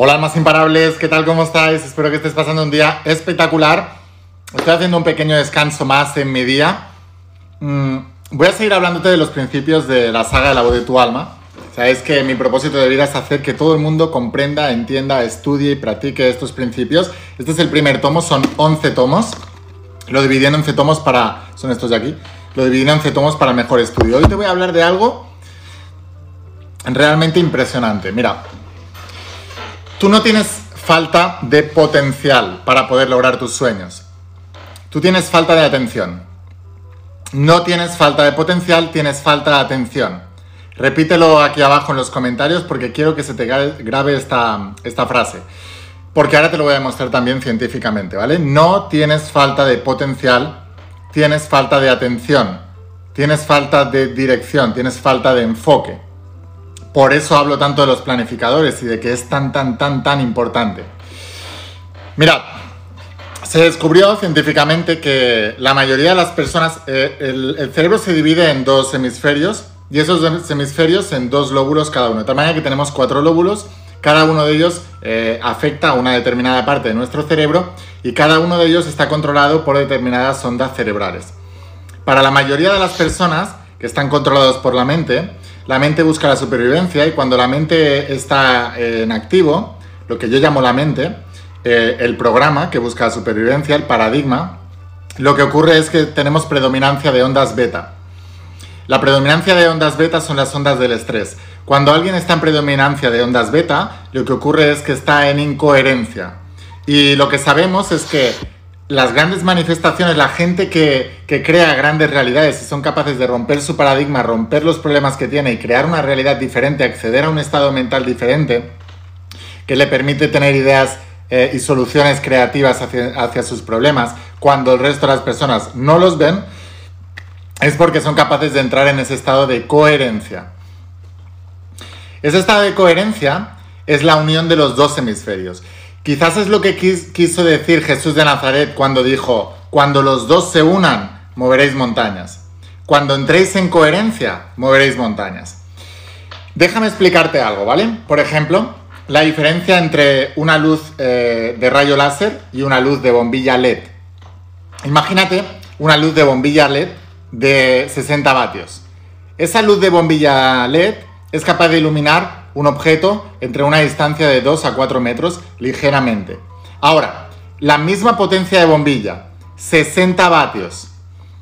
Hola almas imparables, ¿qué tal? ¿Cómo estáis? Espero que estés pasando un día espectacular. Estoy haciendo un pequeño descanso más en mi día. Mm, voy a seguir hablándote de los principios de la saga de la voz de tu alma. Sabes que mi propósito de vida es hacer que todo el mundo comprenda, entienda, estudie y practique estos principios. Este es el primer tomo, son 11 tomos. Lo dividí en 11 tomos para... Son estos de aquí. Lo dividí en 11 tomos para mejor estudio. Hoy te voy a hablar de algo realmente impresionante. Mira, Tú no tienes falta de potencial para poder lograr tus sueños. Tú tienes falta de atención. No tienes falta de potencial, tienes falta de atención. Repítelo aquí abajo en los comentarios porque quiero que se te grabe esta, esta frase. Porque ahora te lo voy a demostrar también científicamente, ¿vale? No tienes falta de potencial, tienes falta de atención, tienes falta de dirección, tienes falta de enfoque. Por eso hablo tanto de los planificadores y de que es tan, tan, tan, tan importante. Mirad, se descubrió científicamente que la mayoría de las personas, eh, el, cerebro se divide en dos hemisferios y esos hemisferios en dos lóbulos cada uno. De tal manera que tenemos cuatro lóbulos, cada uno de ellos eh, afecta a una determinada parte de nuestro cerebro y cada uno de ellos está controlado por determinadas ondas cerebrales. Para la mayoría de las personas que están controlados por la mente, la mente busca la supervivencia y cuando la mente está eh, en activo, lo que yo llamo la mente, eh, el programa que busca la supervivencia, el paradigma, lo que ocurre es que tenemos predominancia de ondas beta. La predominancia de ondas beta son las ondas del estrés. Cuando alguien está en predominancia de ondas beta, lo que ocurre es que está en incoherencia. Y lo que sabemos es que las grandes manifestaciones, la gente que, crea grandes realidades y son capaces de romper su paradigma, romper los problemas que tiene y crear una realidad diferente, acceder a un estado mental diferente, que le permite tener ideas eh, y soluciones creativas hacia sus problemas, cuando el resto de las personas no los ven, es porque son capaces de entrar en ese estado de coherencia. Ese estado de coherencia es la unión de los dos hemisferios. Quizás es lo que quiso decir Jesús de Nazaret cuando dijo, cuando los dos se unan, moveréis montañas. Cuando entréis en coherencia, moveréis montañas. Déjame explicarte algo, ¿vale? Por ejemplo, la diferencia entre una luz eh, de rayo láser y una luz de bombilla LED. Imagínate una luz de bombilla LED de 60 vatios. Esa luz de bombilla LED es capaz de iluminar un objeto entre una distancia de 2 a 4 metros ligeramente. Ahora, la misma potencia de bombilla, 60 vatios,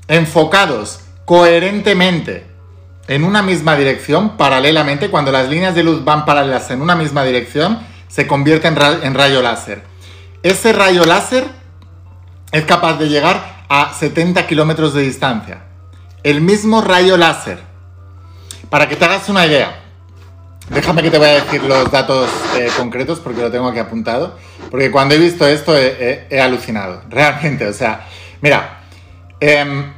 enfocados coherentemente en una misma dirección, paralelamente, cuando las líneas de luz van paralelas en una misma dirección, se convierte en, en rayo láser. Ese rayo láser es capaz de llegar a 70 kilómetros de distancia. El mismo rayo láser. Para que te hagas una idea, Déjame que te voy a decir los datos eh, concretos porque lo tengo aquí apuntado. Porque cuando he visto esto he, alucinado. Realmente, o sea, mira. Em,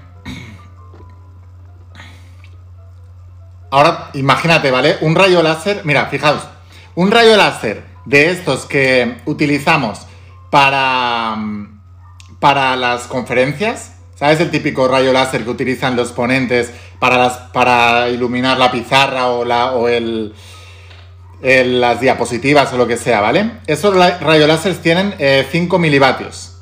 ahora imagínate, ¿vale? Un rayo láser. Mira, fijaos. Un rayo láser de estos que utilizamos para, para las conferencias. ¿Sabes el típico rayo láser que utilizan los ponentes para, las, para iluminar la pizarra o, la, o el, las diapositivas o lo que sea, ¿vale? Esos rayos tienen 5 eh, milivatios.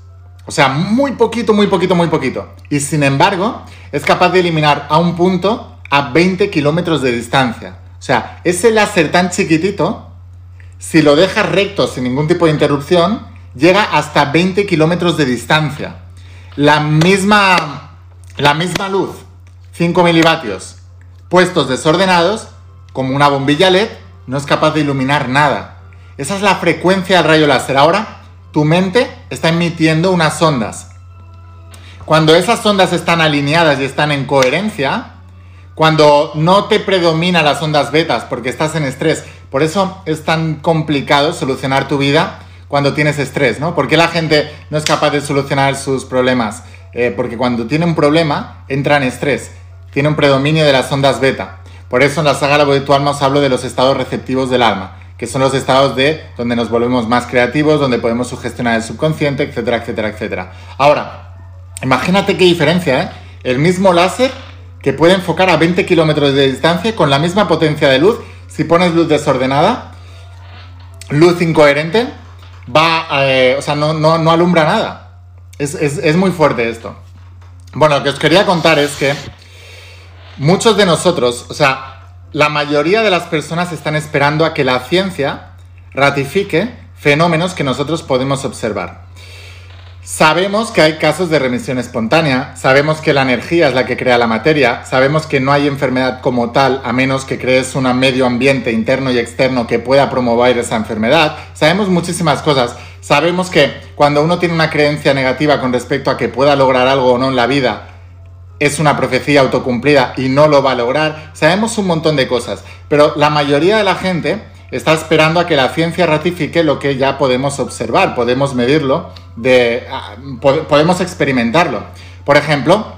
O sea, muy poquito, muy poquito, muy poquito. Y sin embargo, es capaz de eliminar a un punto a 20 kilómetros de distancia. O sea, ese láser tan chiquitito, si lo dejas recto sin ningún tipo de interrupción, llega hasta 20 kilómetros de distancia. La misma, la misma luz, 5 milivatios, puestos desordenados, como una bombilla LED, no es capaz de iluminar nada. Esa es la frecuencia del rayo láser. Ahora, tu mente está emitiendo unas ondas. Cuando esas ondas están alineadas y están en coherencia, cuando no te predomina las ondas betas porque estás en estrés, por eso es tan complicado solucionar tu vida cuando tienes estrés, ¿no? ¿Por qué la gente no es capaz de solucionar sus problemas? Eh, porque cuando tiene un problema, entra en estrés, tiene un predominio de las ondas beta. Por eso en la saga La voz de hablo de los estados receptivos del alma, que son los estados de donde nos volvemos más creativos, donde podemos sugestionar el subconsciente, etcétera, etcétera, etcétera. Ahora, imagínate qué diferencia, ¿eh? El mismo láser que puede enfocar a 20 kilómetros de distancia con la misma potencia de luz, si pones luz desordenada, luz incoherente, va, eh, o sea, no, no, alumbra nada. Es, es muy fuerte esto. Bueno, lo que os quería contar es que muchos de nosotros, o sea, la mayoría de las personas están esperando a que la ciencia ratifique fenómenos que nosotros podemos observar. Sabemos que hay casos de remisión espontánea, sabemos que la energía es la que crea la materia, sabemos que no hay enfermedad como tal a menos que crees un medio ambiente interno y externo que pueda promover esa enfermedad, sabemos muchísimas cosas, sabemos que cuando uno tiene una creencia negativa con respecto a que pueda lograr algo o no en la vida, es una profecía autocumplida y no lo va a lograr, sabemos un montón de cosas, pero la mayoría de la gente está esperando a que la ciencia ratifique lo que ya podemos observar, podemos medirlo, ah, podemos experimentarlo. Por ejemplo,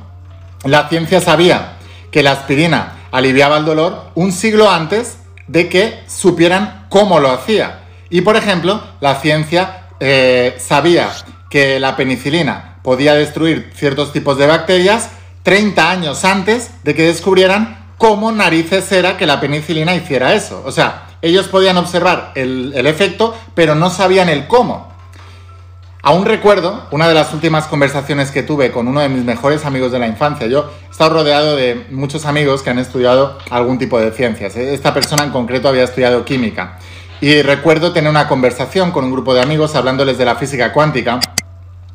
la ciencia sabía que la aspirina aliviaba el dolor un siglo antes de que supieran cómo lo hacía. Y por ejemplo, la ciencia eh, sabía que la penicilina podía destruir ciertos tipos de bacterias 30 años antes de que descubrieran cómo narices era que la penicilina hiciera eso. O sea, ellos podían observar el, efecto, pero no sabían el cómo. Aún recuerdo una de las últimas conversaciones que tuve con uno de mis mejores amigos de la infancia. Yo he estado rodeado de muchos amigos que han estudiado algún tipo de ciencias. Esta persona en concreto había estudiado química. Y recuerdo tener una conversación con un grupo de amigos hablándoles de la física cuántica.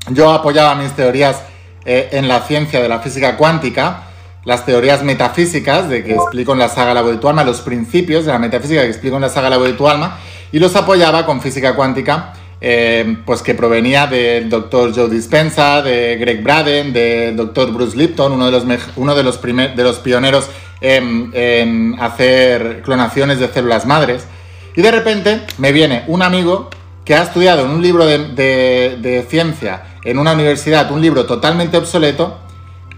Yo apoyaba mis teorías eh, en la ciencia de la física cuántica las teorías metafísicas de que explico en la saga La de tu alma, los principios de la metafísica que explico en la saga La de tu alma, y los apoyaba con física cuántica, eh, pues que provenía del doctor Joe Dispenza, de Greg Braden, del doctor Bruce Lipton, uno de los, uno de los, de los pioneros en, hacer clonaciones de células madres. Y de repente me viene un amigo que ha estudiado en un libro de ciencia en una universidad, un libro totalmente obsoleto,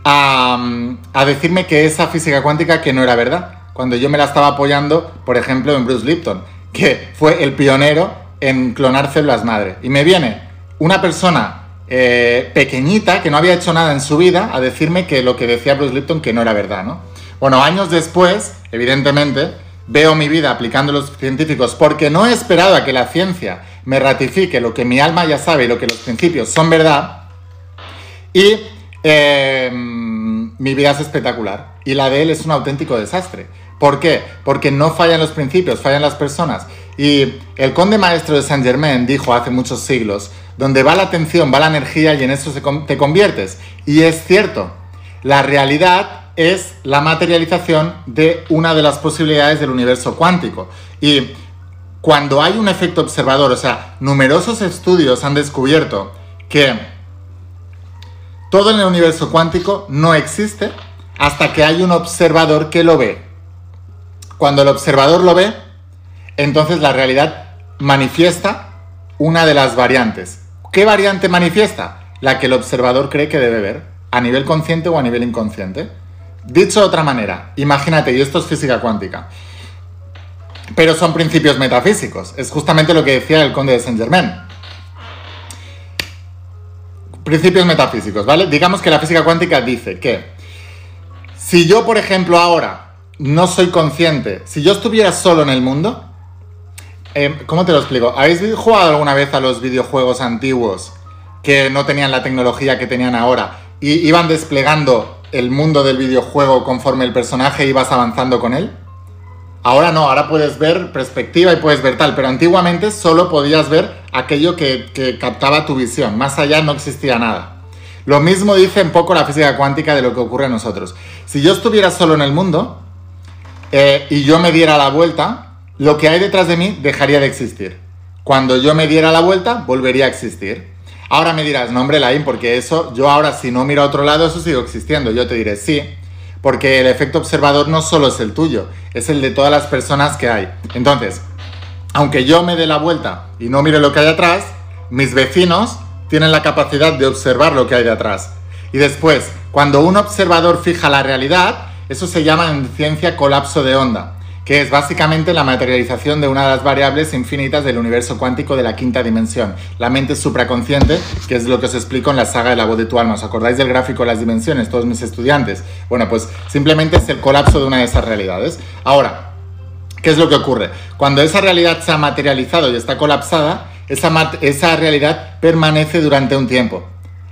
a, decirme que esa física cuántica que no era verdad, cuando yo me la estaba apoyando, por ejemplo, en Bruce Lipton, que fue el pionero en clonar células madre. Y me viene una persona eh, pequeñita que no había hecho nada en su vida a decirme que lo que decía Bruce Lipton que no era verdad, ¿no? Bueno, años después, evidentemente, veo mi vida aplicando los científicos porque no he esperado a que la ciencia me ratifique lo que mi alma ya sabe y lo que los principios son verdad. Y Em, mi vida es espectacular y la de él es un auténtico desastre. ¿Por qué? Porque no fallan los principios, fallan las personas. Y el conde maestro de Saint Germain dijo hace muchos siglos, donde va la atención, va la energía y en eso te conviertes. Y es cierto, la realidad es la materialización de una de las posibilidades del universo cuántico. Y cuando hay un efecto observador, o sea, numerosos estudios han descubierto que todo en el universo cuántico no existe hasta que hay un observador que lo ve. Cuando el observador lo ve, entonces la realidad manifiesta una de las variantes. ¿Qué variante manifiesta? La que el observador cree que debe ver, a nivel consciente o a nivel inconsciente. Dicho de otra manera, imagínate, y esto es física cuántica, pero son principios metafísicos. Es justamente lo que decía el conde de Saint Germain. Principios metafísicos, ¿vale? Digamos que la física cuántica dice que si yo, por ejemplo, ahora no soy consciente, si yo estuviera solo en el mundo, em, ¿cómo te lo explico? ¿Habéis jugado alguna vez a los videojuegos antiguos que no tenían la tecnología que tenían ahora y iban desplegando el mundo del videojuego conforme el personaje ibas avanzando con él? Ahora no, ahora puedes ver perspectiva y puedes ver tal, pero antiguamente solo podías ver aquello que, captaba tu visión, más allá no existía nada. Lo mismo dice un poco la física cuántica de lo que ocurre a nosotros. Si yo estuviera solo en el mundo eh, y yo me diera la vuelta, lo que hay detrás de mí dejaría de existir. Cuando yo me diera la vuelta, volvería a existir. Ahora me dirás, no hombre, porque eso, yo ahora si no miro a otro lado, eso sigo existiendo. Yo te diré, sí, porque el efecto observador no solo es el tuyo, es el de todas las personas que hay. Entonces, aunque yo me dé la vuelta y no mire lo que hay atrás, mis vecinos tienen la capacidad de observar lo que hay detrás. Y después, cuando un observador fija la realidad, eso se llama en ciencia colapso de onda que es básicamente la materialización de una de las variables infinitas del universo cuántico de la quinta dimensión, la mente supraconsciente, que es lo que os explico en la saga de la voz de tu alma. ¿Os acordáis del gráfico de las dimensiones, todos mis estudiantes? Bueno, pues simplemente es el colapso de una de esas realidades. Ahora, ¿Qué es lo que ocurre? Cuando esa realidad se ha materializado y está colapsada, esa, esa realidad permanece durante un tiempo.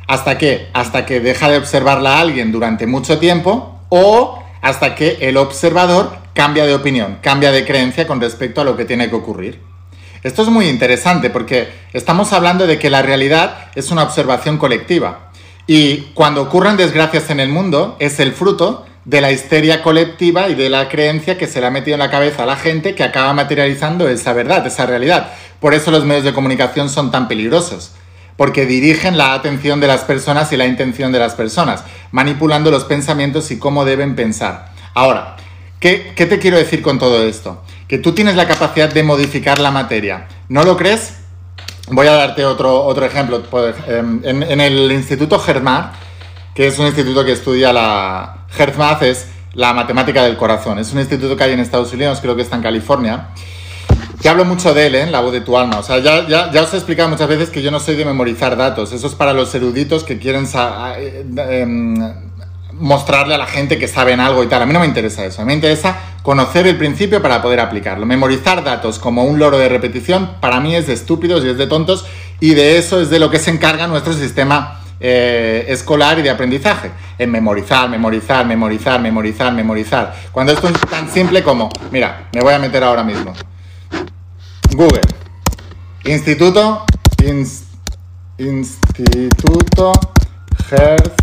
¿Hasta qué? Hasta que deja de observarla a alguien durante mucho tiempo o hasta que el observador cambia de opinión, cambia de creencia con respecto a lo que tiene que ocurrir. Esto es muy interesante porque estamos hablando de que la realidad es una observación colectiva y cuando ocurren desgracias en el mundo es el fruto de la histeria colectiva y de la creencia que se le ha metido en la cabeza a la gente que acaba materializando esa verdad, esa realidad. Por eso los medios de comunicación son tan peligrosos, porque dirigen la atención de las personas y la intención de las personas, manipulando los pensamientos y cómo deben pensar. Ahora, ¿qué, te quiero decir con todo esto? Que tú tienes la capacidad de modificar la materia. ¿No lo crees? Voy a darte otro, otro ejemplo. Em, en, en el Instituto Germar, que es un instituto que estudia la... HeartMath es la matemática del corazón. Es un instituto que hay en Estados Unidos, creo que está en California. Que hablo mucho de él, ¿eh? La voz de tu alma. O sea, ya, ya, ya, os he explicado muchas veces que yo no soy de memorizar datos. Eso es para los eruditos que quieren eh, em, mostrarle a la gente que saben algo y tal. A mí no me interesa eso. A mí me interesa conocer el principio para poder aplicarlo. Memorizar datos como un loro de repetición, para mí es de estúpidos y es de tontos. Y de eso es de lo que se encarga nuestro sistema eh, escolar y de aprendizaje. En memorizar, memorizar, memorizar, memorizar, memorizar. Cuando esto es tan simple como, mira, me voy a meter ahora mismo. Google. Instituto. Instituto Health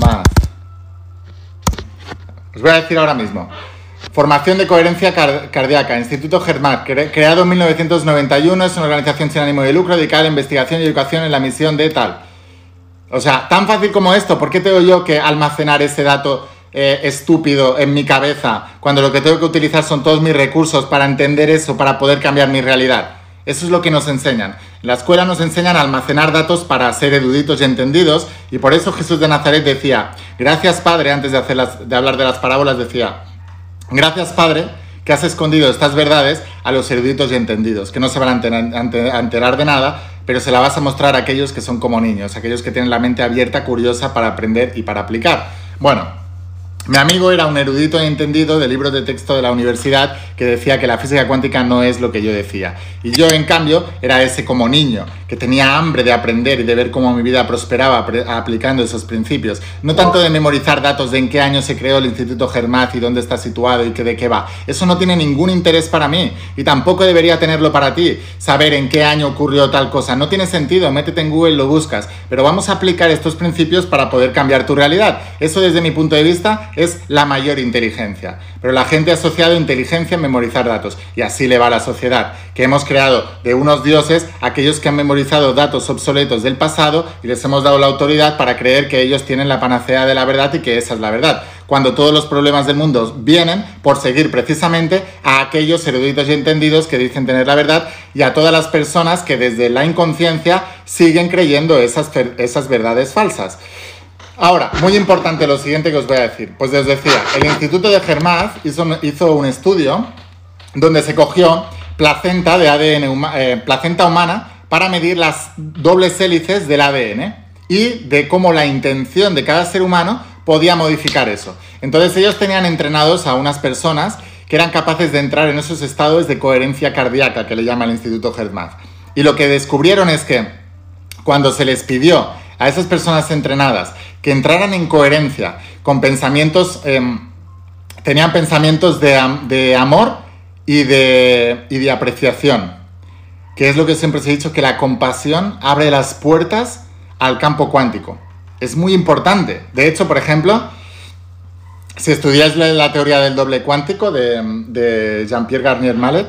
Math. Os voy a decir ahora mismo. Formación de coherencia cardíaca, Instituto GERMAT, creado en 1991, es una organización sin ánimo de lucro dedicada a investigación y educación en la misión de tal. O sea, tan fácil como esto, ¿por qué tengo yo que almacenar ese dato eh, estúpido en mi cabeza cuando lo que tengo que utilizar son todos mis recursos para entender eso, para poder cambiar mi realidad? Eso es lo que nos enseñan. La escuela nos enseñan a almacenar datos para ser eruditos y entendidos y por eso Jesús de Nazaret decía, gracias Padre, antes de hablar de las parábolas decía, gracias Padre que has escondido estas verdades a los eruditos y entendidos, que no se van a enterar de nada, pero se la vas a mostrar a aquellos que son como niños, aquellos que tienen la mente abierta, curiosa para aprender y para aplicar. Bueno, mi amigo era un erudito e entendido de libros de texto de la universidad que decía que la física cuántica no es lo que yo decía. Y yo, en cambio, era ese como niño, que tenía hambre de aprender y de ver cómo mi vida prosperaba aplicando esos principios. No tanto de memorizar datos de en qué año se creó el Instituto Germaz y dónde está situado y qué de qué va. Eso no tiene ningún interés para mí y tampoco debería tenerlo para ti. Saber en qué año ocurrió tal cosa. No tiene sentido, métete en Google, lo buscas. Pero vamos a aplicar estos principios para poder cambiar tu realidad. Eso desde mi punto de vista es la mayor inteligencia. Pero la gente ha asociado inteligencia en memorizar datos y así le va a la sociedad, que hemos creado de unos dioses aquellos que han memorizado datos obsoletos del pasado y les hemos dado la autoridad para creer que ellos tienen la panacea de la verdad y que esa es la verdad, cuando todos los problemas del mundo vienen por seguir precisamente a aquellos eruditos y entendidos que dicen tener la verdad y a todas las personas que desde la inconsciencia siguen creyendo esas, esas verdades falsas. Ahora, muy importante lo siguiente que os voy a decir. Pues os decía, el Instituto de Germaz hizo, un estudio donde se cogió placenta de ADN, eh, placenta humana para medir las dobles hélices del ADN y de cómo la intención de cada ser humano podía modificar eso. Entonces ellos tenían entrenados a unas personas que eran capaces de entrar en esos estados de coherencia cardíaca que le llama el Instituto Germaz. Y lo que descubrieron es que cuando se les pidió a esas personas entrenadas que entraran en coherencia con pensamientos, em, tenían pensamientos de, amor y de, y de apreciación, que es lo que siempre se ha dicho, que la compasión abre las puertas al campo cuántico. Es muy importante. De hecho, por ejemplo, si estudiáis la, teoría del doble cuántico de, de Jean-Pierre Garnier Mallet,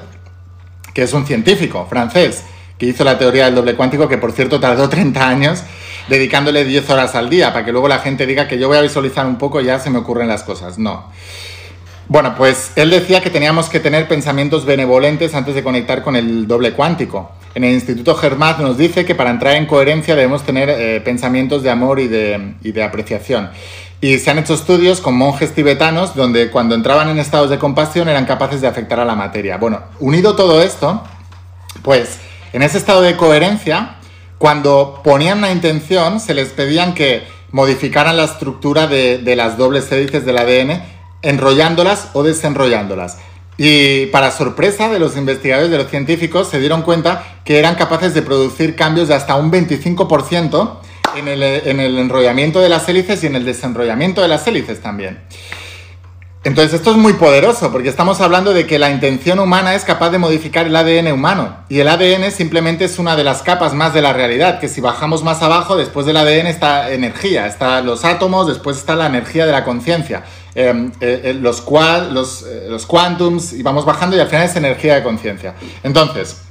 que es un científico francés que hizo la teoría del doble cuántico, que por cierto tardó 30 años dedicándole 10 horas al día, para que luego la gente diga que yo voy a visualizar un poco y ya se me ocurren las cosas. No. Bueno, pues él decía que teníamos que tener pensamientos benevolentes antes de conectar con el doble cuántico. En el Instituto Germaz nos dice que para entrar en coherencia debemos tener eh, pensamientos de amor y de, y de apreciación. Y se han hecho estudios con monjes tibetanos donde cuando entraban en estados de compasión eran capaces de afectar a la materia. Bueno, unido todo esto, pues en ese estado de coherencia cuando ponían una intención, se les pedían que modificaran la estructura de, las dobles hélices del ADN, enrollándolas o desenrollándolas. Y para sorpresa de los investigadores, de los científicos, se dieron cuenta que eran capaces de producir cambios de hasta un 25% en el, en el enrollamiento de las hélices y en el desenrollamiento de las hélices también. Entonces esto es muy poderoso porque estamos hablando de que la intención humana es capaz de modificar el ADN humano y el ADN simplemente es una de las capas más de la realidad, que si bajamos más abajo, después del ADN está energía, está los átomos, después está la energía de la conciencia, em, eh, eh, los, los, eh, los quantums y vamos bajando y al final es energía de conciencia. Entonces,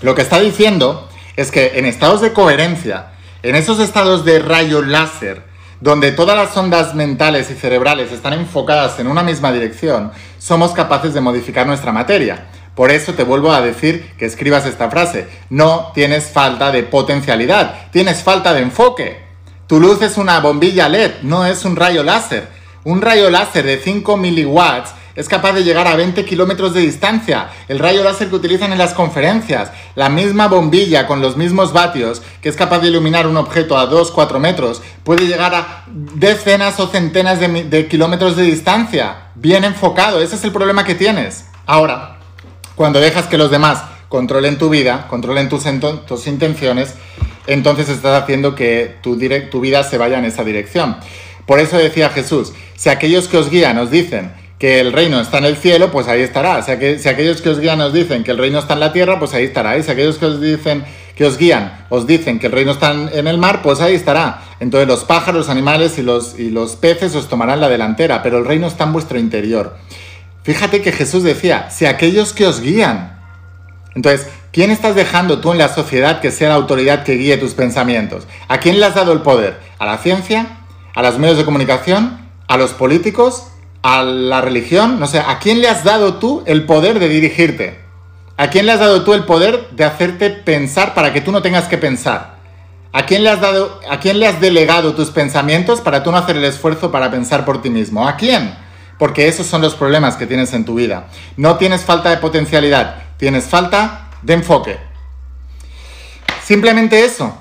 lo que está diciendo es que en estados de coherencia, en esos estados de rayo láser, donde todas las ondas mentales y cerebrales están enfocadas en una misma dirección, somos capaces de modificar nuestra materia. Por eso te vuelvo a decir que escribas esta frase. No tienes falta de potencialidad, tienes falta de enfoque. Tu luz es una bombilla LED, no es un rayo láser. Un rayo láser de 5 miliwatts es capaz de llegar a 20 kilómetros de distancia. El rayo láser que utilizan en las conferencias, la misma bombilla con los mismos vatios que es capaz de iluminar un objeto a 2-4 metros, puede llegar a decenas o centenas de, kilómetros de distancia. Bien enfocado, ese es el problema que tienes. Ahora, cuando dejas que los demás controlen tu vida, controlen tus, tus intenciones, entonces estás haciendo que tu, tu vida se vaya en esa dirección. Por eso decía Jesús, si aquellos que os guían os dicen que el reino está en el cielo, pues ahí estará. Si, si aquellos que os guían os dicen que el reino está en la tierra, pues ahí estará. Y si aquellos que os dicen que os guían os dicen que el reino está en el mar, pues ahí estará. Entonces los pájaros, los animales y los, y los peces os tomarán la delantera, pero el reino está en vuestro interior. Fíjate que Jesús decía, si aquellos que os guían. Entonces, ¿quién estás dejando tú en la sociedad que sea la autoridad que guíe tus pensamientos? ¿A quién le has dado el poder? ¿A la ciencia? ¿A los medios de comunicación? ¿A los políticos? A la religión, no sé, ¿a quién le has dado tú el poder de dirigirte? ¿A quién le has dado tú el poder de hacerte pensar para que tú no tengas que pensar? ¿A quién le has dado, a quién le has delegado tus pensamientos para tú no hacer el esfuerzo para pensar por ti mismo? ¿A quién? Porque esos son los problemas que tienes en tu vida. No tienes falta de potencialidad, tienes falta de enfoque. Simplemente eso.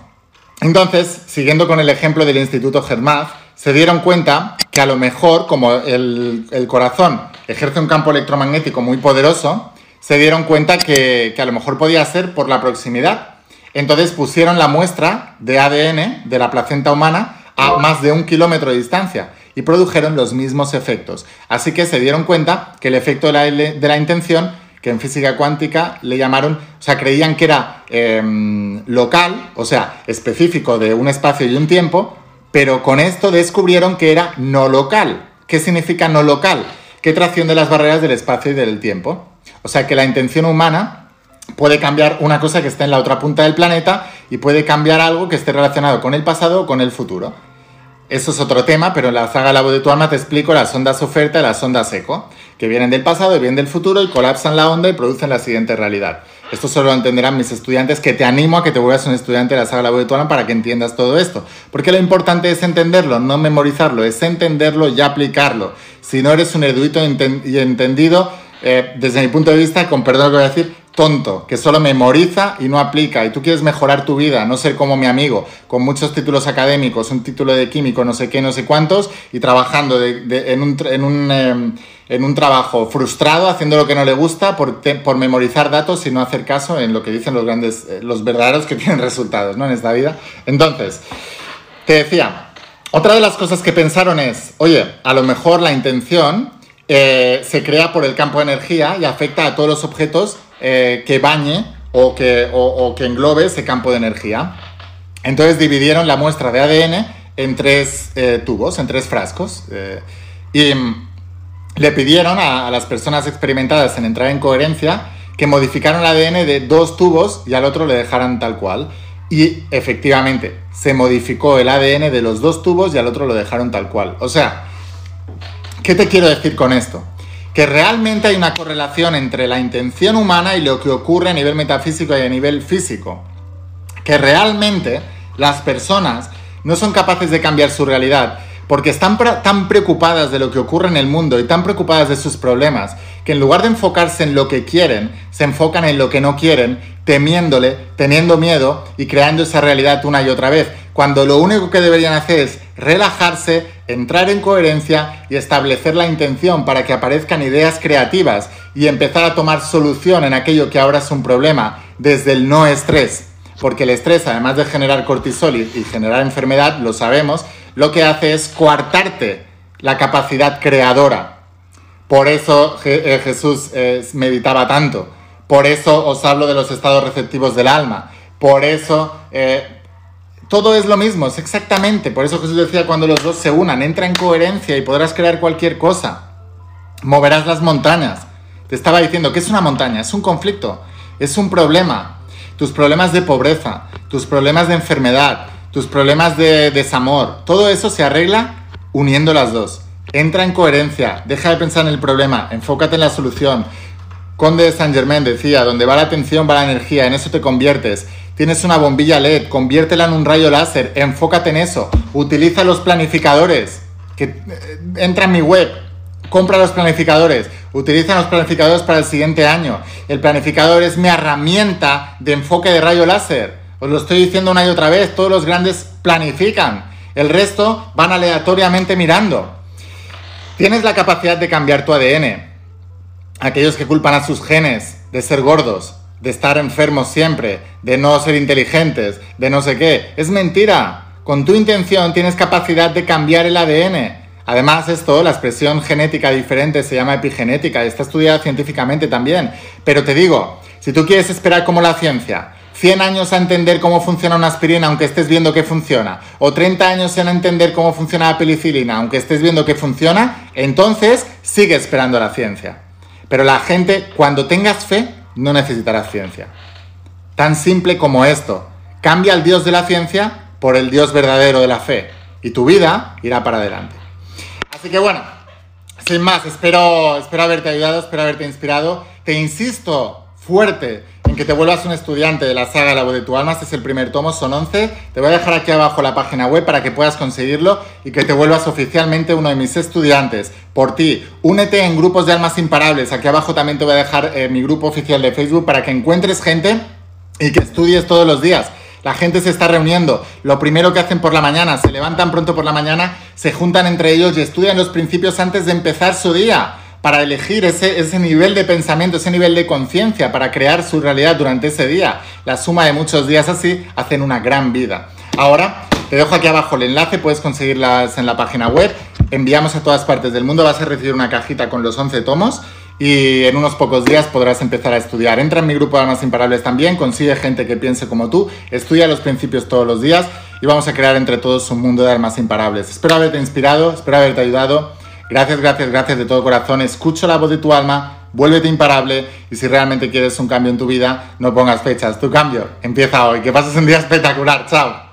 Entonces, siguiendo con el ejemplo del Instituto Germaz, se dieron cuenta que a lo mejor, como el, corazón ejerce un campo electromagnético muy poderoso, se dieron cuenta que, a lo mejor podía ser por la proximidad. Entonces pusieron la muestra de ADN de la placenta humana a más de un kilómetro de distancia y produjeron los mismos efectos. Así que se dieron cuenta que el efecto de la, de la intención, que en física cuántica le llamaron, o sea, creían que era em, local, o sea, específico de un espacio y un tiempo, pero con esto descubrieron que era no local. ¿Qué significa no local? Que tracción de las barreras del espacio y del tiempo. O sea que la intención humana puede cambiar una cosa que esté en la otra punta del planeta y puede cambiar algo que esté relacionado con el pasado o con el futuro. Eso es otro tema, pero en la saga La voz de tu alma te explico las ondas oferta y las ondas eco, que vienen del pasado y vienen del futuro y colapsan la onda y producen la siguiente realidad. Esto solo lo entenderán mis estudiantes, que te animo a que te vuelvas un estudiante de la saga La para que entiendas todo esto. Porque lo importante es entenderlo, no memorizarlo, es entenderlo y aplicarlo. Si no eres un erudito y entendido, eh, desde mi punto de vista, con perdón lo voy a decir, tonto, que solo memoriza y no aplica, y tú quieres mejorar tu vida, no ser como mi amigo, con muchos títulos académicos, un título de químico, no sé qué, no sé cuántos, y trabajando en, un, en, un, em, en, un, trabajo frustrado, haciendo lo que no le gusta, por, por, memorizar datos y no hacer caso en lo que dicen los grandes, eh, los verdaderos que tienen resultados, ¿no? En esta vida. Entonces, te decía, otra de las cosas que pensaron es, oye, a lo mejor la intención eh, se crea por el campo de energía y afecta a todos los objetos eh, que bañe o que, que englobe ese campo de energía. Entonces dividieron la muestra de ADN en tres eh, tubos, en tres frascos. Eh, y le pidieron a, las personas experimentadas en entrar en coherencia que modificaran el ADN de dos tubos y al otro le dejaran tal cual. Y efectivamente, se modificó el ADN de los dos tubos y al otro lo dejaron tal cual. O sea, ¿qué te quiero decir con esto? Que realmente hay una correlación entre la intención humana y lo que ocurre a nivel metafísico y a nivel físico. Que realmente las personas no son capaces de cambiar su realidad porque están tan preocupadas de lo que ocurre en el mundo y tan preocupadas de sus problemas que en lugar de enfocarse en lo que quieren, se enfocan en lo que no quieren, temiéndole, teniendo miedo y creando esa realidad una y otra vez, cuando lo único que deberían hacer es relajarse, entrar en coherencia y establecer la intención para que aparezcan ideas creativas y empezar a tomar solución en aquello que ahora es un problema desde el no estrés. Porque el estrés, además de generar cortisol y, generar enfermedad, lo sabemos, lo que hace es coartarte la capacidad creadora. Por eso eh, Jesús eh, meditaba tanto. Por eso os hablo de los estados receptivos del alma. Por eso eh, todo es lo mismo, es exactamente. Por eso Jesús decía cuando los dos se unan, entra en coherencia y podrás crear cualquier cosa. Moverás las montañas. Te estaba diciendo que es una montaña, es un conflicto, es un problema. Tus problemas de pobreza, tus problemas de enfermedad, tus problemas de desamor, todo eso se arregla uniendo las dos. Entra en coherencia, deja de pensar en el problema, enfócate en la solución. Conde de Saint Germain decía, donde va la atención va la energía, en eso te conviertes. Tienes una bombilla LED, conviértela en un rayo láser, enfócate en eso, utiliza los planificadores, que eh, entra en mi web, compra los planificadores, utiliza los planificadores para el siguiente año. El planificador es mi herramienta de enfoque de rayo láser. Os lo estoy diciendo una y otra vez, todos los grandes planifican, el resto van aleatoriamente mirando. Tienes la capacidad de cambiar tu ADN. Aquellos que culpan a sus genes de ser gordos, de estar enfermos siempre, de no ser inteligentes, de no sé qué. Es mentira. Con tu intención tienes capacidad de cambiar el ADN. Además, esto, la expresión genética diferente se llama epigenética, está estudiada científicamente también. Pero te digo, si tú quieres esperar como la ciencia, 100 años a entender cómo funciona una aspirina aunque estés viendo que funciona, o 30 años en entender cómo funciona la penicilina aunque estés viendo que funciona, entonces sigue esperando la ciencia. Pero la gente, cuando tengas fe, no necesitarás ciencia. Tan simple como esto. Cambia al Dios de la ciencia por el Dios verdadero de la fe y tu vida irá para adelante. Así que bueno, sin más, espero, espero haberte ayudado, espero haberte inspirado. Te insisto fuerte que te vuelvas un estudiante de la saga La de tu alma. Este es el primer tomo, son 11. Te voy a dejar aquí abajo la página web para que puedas conseguirlo y que te vuelvas oficialmente uno de mis estudiantes. Por ti, únete en grupos de almas imparables. Aquí abajo también te voy a dejar eh, mi grupo oficial de Facebook para que encuentres gente y que estudies todos los días. La gente se está reuniendo. Lo primero que hacen por la mañana, se levantan pronto por la mañana, se juntan entre ellos y estudian los principios antes de empezar su día para elegir ese, ese nivel de pensamiento, ese nivel de conciencia, para crear su realidad durante ese día. La suma de muchos días así hacen una gran vida. Ahora te dejo aquí abajo el enlace, puedes conseguirlas en la página web. Enviamos a todas partes del mundo, vas a recibir una cajita con los 11 tomos y en unos pocos días podrás empezar a estudiar. Entra en mi grupo de Almas Imparables también, consigue gente que piense como tú, estudia los principios todos los días y vamos a crear entre todos un mundo de almas imparables. Espero haberte inspirado, espero haberte ayudado Gracias, gracias, gracias de todo corazón. Escucho la voz de tu alma, vuélvete imparable y si realmente quieres un cambio en tu vida, no pongas fechas. Tu cambio empieza hoy. Que pases un día espectacular. Chao.